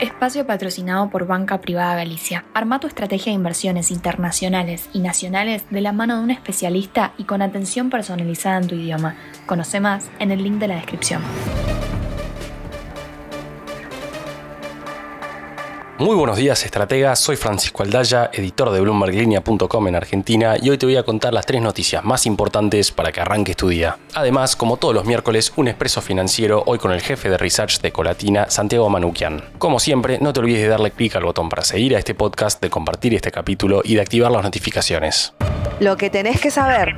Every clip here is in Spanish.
Espacio patrocinado por Banca Privada Galicia. Arma tu estrategia de inversiones internacionales y nacionales de la mano de un especialista y con atención personalizada en tu idioma. Conoce más en el link de la descripción. Muy buenos días, estratega. Soy Francisco Aldaya, editor de BloombergLinea.com en Argentina y hoy te voy a contar las tres noticias más importantes para que arranques tu día. Además, como todos los miércoles, un expreso financiero hoy con el jefe de research de Colatina, Santiago Manuquian. Como siempre, no te olvides de darle clic al botón para seguir a este podcast, de compartir este capítulo y de activar las notificaciones. Lo que tenés que saber.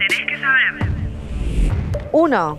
1.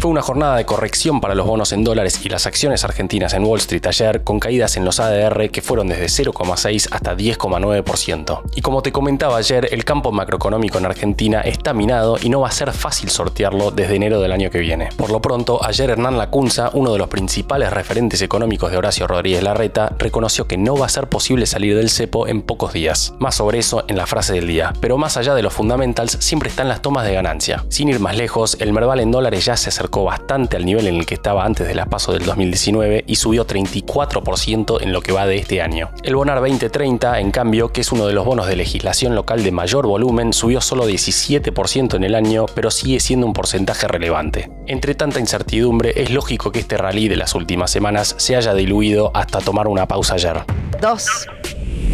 Fue una jornada de corrección para los bonos en dólares y las acciones argentinas en Wall Street ayer, con caídas en los ADR que fueron desde 0,6 hasta 10,9%. Y como te comentaba ayer, el campo macroeconómico en Argentina está minado y no va a ser fácil sortearlo desde enero del año que viene. Por lo pronto, ayer Hernán Lacunza, uno de los principales referentes económicos de Horacio Rodríguez Larreta, reconoció que no va a ser posible salir del cepo en pocos días. Más sobre eso en la frase del día. Pero más allá de los fundamentals, siempre están las tomas de ganancia. Sin ir más lejos, el Merval en dólares ya se acercó bastante al nivel en el que estaba antes de las del 2019 y subió 34% en lo que va de este año. El Bonar 2030, en cambio, que es uno de los bonos de legislación local de mayor volumen, subió solo 17% en el año, pero sigue siendo un porcentaje relevante. Entre tanta incertidumbre, es lógico que este rally de las últimas semanas se haya diluido hasta tomar una pausa ayer. 2.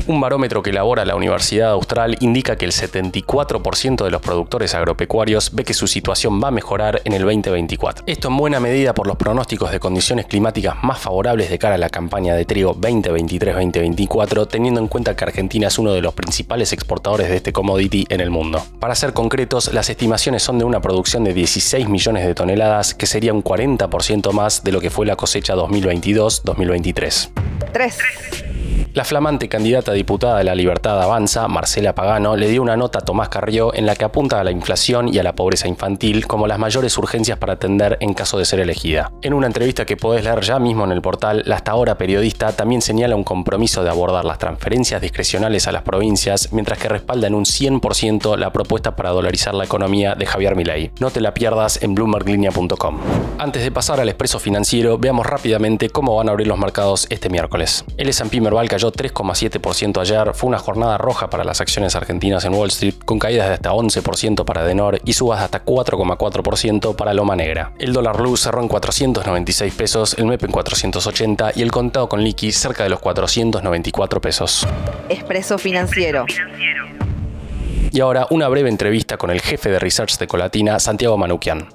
Un barómetro que elabora la Universidad Austral indica que el 74% de los productores agropecuarios ve que su situación va a mejorar en el 2024. Esto en buena medida por los pronósticos de condiciones climáticas más favorables de cara a la campaña de trigo 2023-2024, teniendo en cuenta que Argentina es uno de los principales exportadores de este commodity en el mundo. Para ser concretos, las estimaciones son de una producción de 16 millones de toneladas, que sería un 40% más de lo que fue la cosecha 2022-2023. 3. La flamante candidata a diputada de la Libertad Avanza, Marcela Pagano, le dio una nota a Tomás Carrió en la que apunta a la inflación y a la pobreza infantil como las mayores urgencias para atender en caso de ser elegida. En una entrevista que podés leer ya mismo en el portal, la hasta ahora periodista también señala un compromiso de abordar las transferencias discrecionales a las provincias, mientras que respalda en un 100% la propuesta para dolarizar la economía de Javier Milei. No te la pierdas en bloomberglinea.com. Antes de pasar al expreso financiero, veamos rápidamente cómo van a abrir los mercados este miércoles. El S&P Merval cayó 3,7% ayer, fue una jornada roja para las acciones argentinas en Wall Street, con caídas de hasta 11% para Denor y subas de hasta 4,4% para Loma Negra. El dólar blue cerró en 496 pesos, el MEP en 480 y el contado con liqui cerca de los 494 pesos. Expreso financiero. Y ahora una breve entrevista con el jefe de research de Colatina, Santiago Manuquian.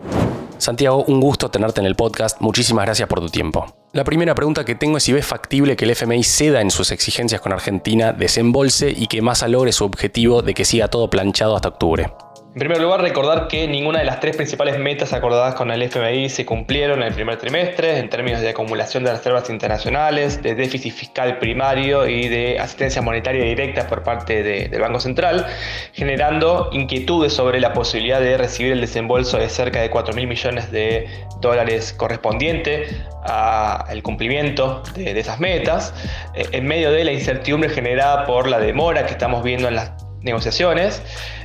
Santiago, un gusto tenerte en el podcast. Muchísimas gracias por tu tiempo. La primera pregunta que tengo es si ves factible que el FMI ceda en sus exigencias con Argentina, desembolse y que Massa logre su objetivo de que siga todo planchado hasta octubre. En primer lugar, recordar que ninguna de las tres principales metas acordadas con el FMI se cumplieron en el primer trimestre en términos de acumulación de reservas internacionales, de déficit fiscal primario y de asistencia monetaria directa por parte del Banco Central, generando inquietudes sobre la posibilidad de recibir el desembolso de cerca de 4 mil millones de dólares correspondiente al cumplimiento de, de esas metas, eh, en medio de la incertidumbre generada por la demora que estamos viendo en las negociaciones,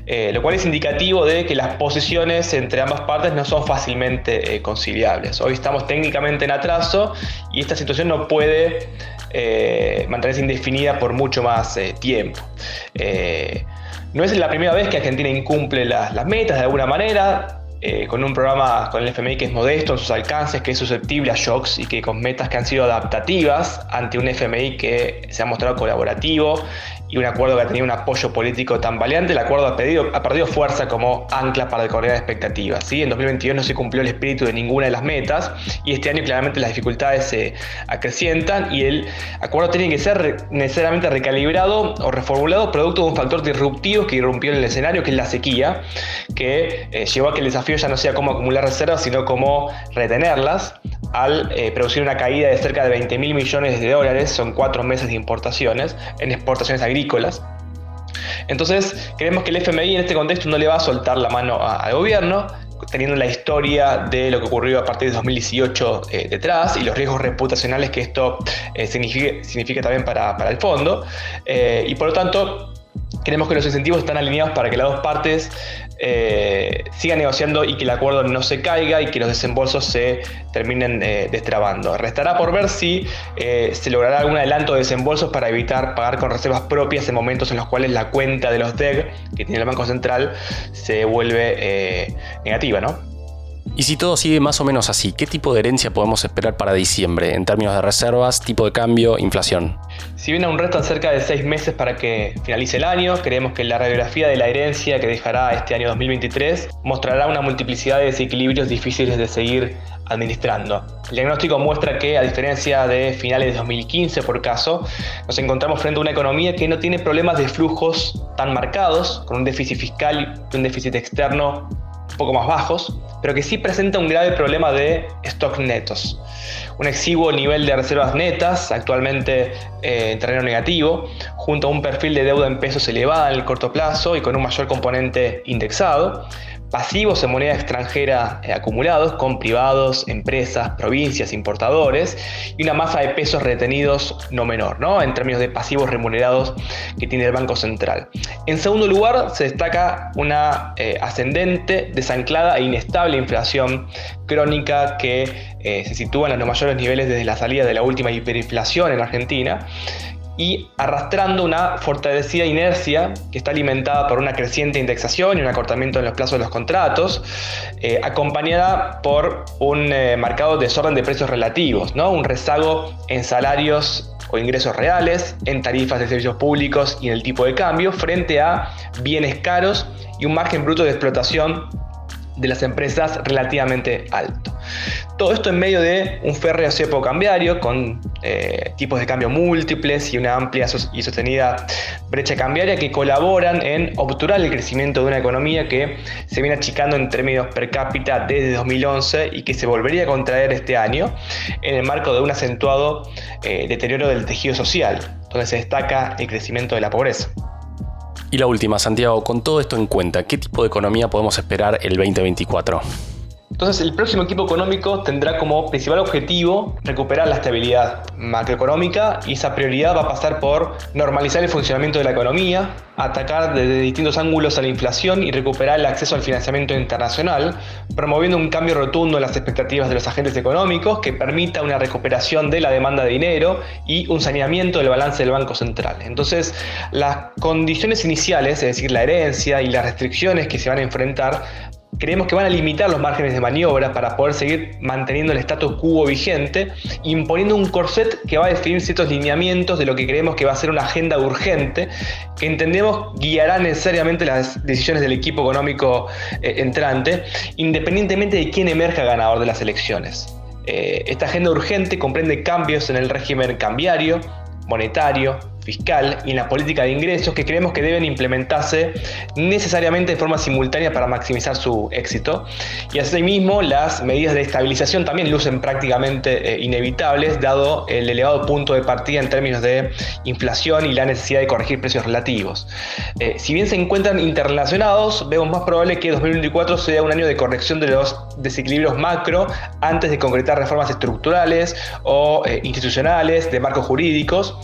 eh, lo cual es indicativo de que las posiciones entre ambas partes no son fácilmente eh, conciliables. Hoy estamos técnicamente en atraso y esta situación no puede eh, mantenerse indefinida por mucho más tiempo. no es la primera vez que Argentina incumple las, las metas de alguna manera. Con un programa con el FMI que es modesto en sus alcances, que es susceptible a shocks y que con metas que han sido adaptativas ante un FMI que se ha mostrado colaborativo y un acuerdo que ha tenido un apoyo político tan valiente, el acuerdo ha, pedido, ha perdido fuerza como ancla para el expectativas. ¿sí? En 2022 no se cumplió el espíritu de ninguna de las metas y este año claramente las dificultades se acrecientan y el acuerdo tiene que ser necesariamente recalibrado o reformulado producto de un factor disruptivo que irrumpió en el escenario, que es la sequía, que eh, llevó a que el desafío ya no sea cómo acumular reservas, sino cómo retenerlas al eh, producir una caída de cerca de 20 mil millones de dólares, son cuatro meses de importaciones, en exportaciones agrícolas. Entonces, creemos que el FMI en este contexto no le va a soltar la mano al gobierno, teniendo la historia de lo que ocurrió a partir de 2018 eh, detrás y los riesgos reputacionales que esto eh, significa, también para, para el fondo. y por lo tanto, Creemos que los incentivos están alineados para que las dos partes eh, sigan negociando y que el acuerdo no se caiga y que los desembolsos se terminen eh, destrabando. Restará por ver si eh, se logrará algún adelanto de desembolsos para evitar pagar con reservas propias en momentos en los cuales la cuenta de los DEG que tiene el Banco Central se vuelve negativa, ¿no? Y si todo sigue más o menos así, ¿qué tipo de herencia podemos esperar para diciembre en términos de reservas, tipo de cambio, inflación? Si bien aún restan cerca de seis meses para que finalice el año, creemos que la radiografía de la herencia que dejará este año 2023 mostrará una multiplicidad de desequilibrios difíciles de seguir administrando. El diagnóstico muestra que, a diferencia de finales de 2015 por caso, nos encontramos frente a una economía que no tiene problemas de flujos tan marcados, con un déficit fiscal y un déficit externo poco más bajos, pero que sí presenta un grave problema de stock netos. Un exiguo nivel de reservas netas, actualmente eh, en terreno negativo, junto a un perfil de deuda en pesos elevada en el corto plazo y con un mayor componente indexado, pasivos en moneda extranjera eh, acumulados con privados, empresas, provincias, importadores y una masa de pesos retenidos no menor, ¿no? en términos de pasivos remunerados que tiene el Banco Central. En segundo lugar, se destaca una eh, ascendente, desanclada e inestable inflación crónica que eh, se sitúa en los mayores niveles desde la salida de la última hiperinflación en Argentina y arrastrando una fortalecida inercia que está alimentada por una creciente indexación y un acortamiento en los plazos de los contratos, eh, acompañada por un eh, marcado desorden de precios relativos, ¿no? un rezago en salarios o ingresos reales, en tarifas de servicios públicos y en el tipo de cambio, frente a bienes caros y un margen bruto de explotación de las empresas relativamente alto. Todo esto en medio de un férreo cepo cambiario con eh, tipos de cambio múltiples y una amplia y sostenida brecha cambiaria que colaboran en obturar el crecimiento de una economía que se viene achicando en términos per cápita desde 2011 y que se volvería a contraer este año en el marco de un acentuado eh, deterioro del tejido social, donde se destaca el crecimiento de la pobreza. Y la última, Santiago, con todo esto en cuenta, ¿qué tipo de economía podemos esperar el 2024? Entonces, el próximo equipo económico tendrá como principal objetivo recuperar la estabilidad macroeconómica y esa prioridad va a pasar por normalizar el funcionamiento de la economía, atacar desde distintos ángulos a la inflación y recuperar el acceso al financiamiento internacional, promoviendo un cambio rotundo en las expectativas de los agentes económicos que permita una recuperación de la demanda de dinero y un saneamiento del balance del Banco Central. Entonces, las condiciones iniciales, es decir, la herencia y las restricciones que se van a enfrentar, creemos que van a limitar los márgenes de maniobra para poder seguir manteniendo el status quo vigente, imponiendo un corset que va a definir ciertos lineamientos de lo que creemos que va a ser una agenda urgente, que entendemos guiará necesariamente las decisiones del equipo económico eh, entrante, independientemente de quién emerja ganador de las elecciones. Eh, esta agenda urgente comprende cambios en el régimen cambiario, monetario, fiscal y en la política de ingresos que creemos que deben implementarse necesariamente de forma simultánea para maximizar su éxito. Y asimismo, las medidas de estabilización también lucen prácticamente eh, inevitables, dado el elevado punto de partida en términos de inflación y la necesidad de corregir precios relativos. Eh, si bien se encuentran interrelacionados, vemos más probable que 2024 sea un año de corrección de los desequilibrios macro antes de concretar reformas estructurales o eh, institucionales de marcos jurídicos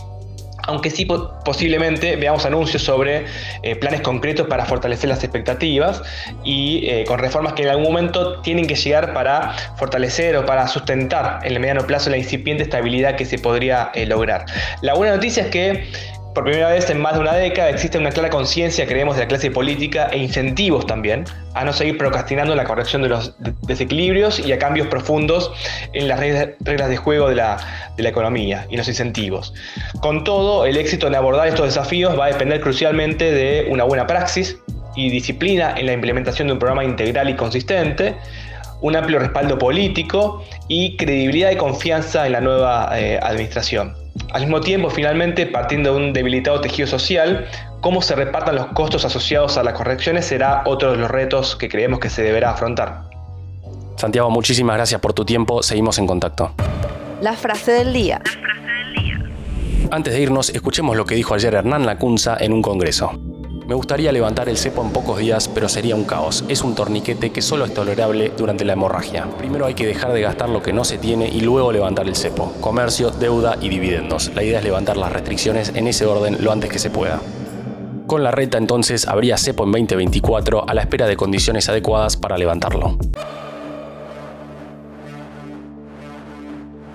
aunque sí posiblemente veamos anuncios sobre eh, planes concretos para fortalecer las expectativas y eh, con reformas que en algún momento tienen que llegar para fortalecer o para sustentar en el mediano plazo la incipiente estabilidad que se podría eh, lograr. La buena noticia es que por primera vez en más de una década existe una clara conciencia, creemos, de la clase política e incentivos también a no seguir procrastinando la corrección de los desequilibrios y a cambios profundos en las reglas de juego de la, de la economía y los incentivos. Con todo, el éxito en abordar estos desafíos va a depender crucialmente de una buena praxis y disciplina en la implementación de un programa integral y consistente, un amplio respaldo político y credibilidad y confianza en la nueva eh, administración. Al mismo tiempo, finalmente, partiendo de un debilitado tejido social, cómo se repartan los costos asociados a las correcciones será otro de los retos que creemos que se deberá afrontar. Santiago, muchísimas gracias por tu tiempo, seguimos en contacto. La frase del día. Antes de irnos, escuchemos lo que dijo ayer Hernán Lacunza en un congreso. Me gustaría levantar el cepo en pocos días, pero sería un caos. Es un torniquete que solo es tolerable durante la hemorragia. Primero hay que dejar de gastar lo que no se tiene y luego levantar el cepo. Comercio, deuda y dividendos. La idea es levantar las restricciones en ese orden lo antes que se pueda. Con la reta entonces habría cepo en 2024 a la espera de condiciones adecuadas para levantarlo.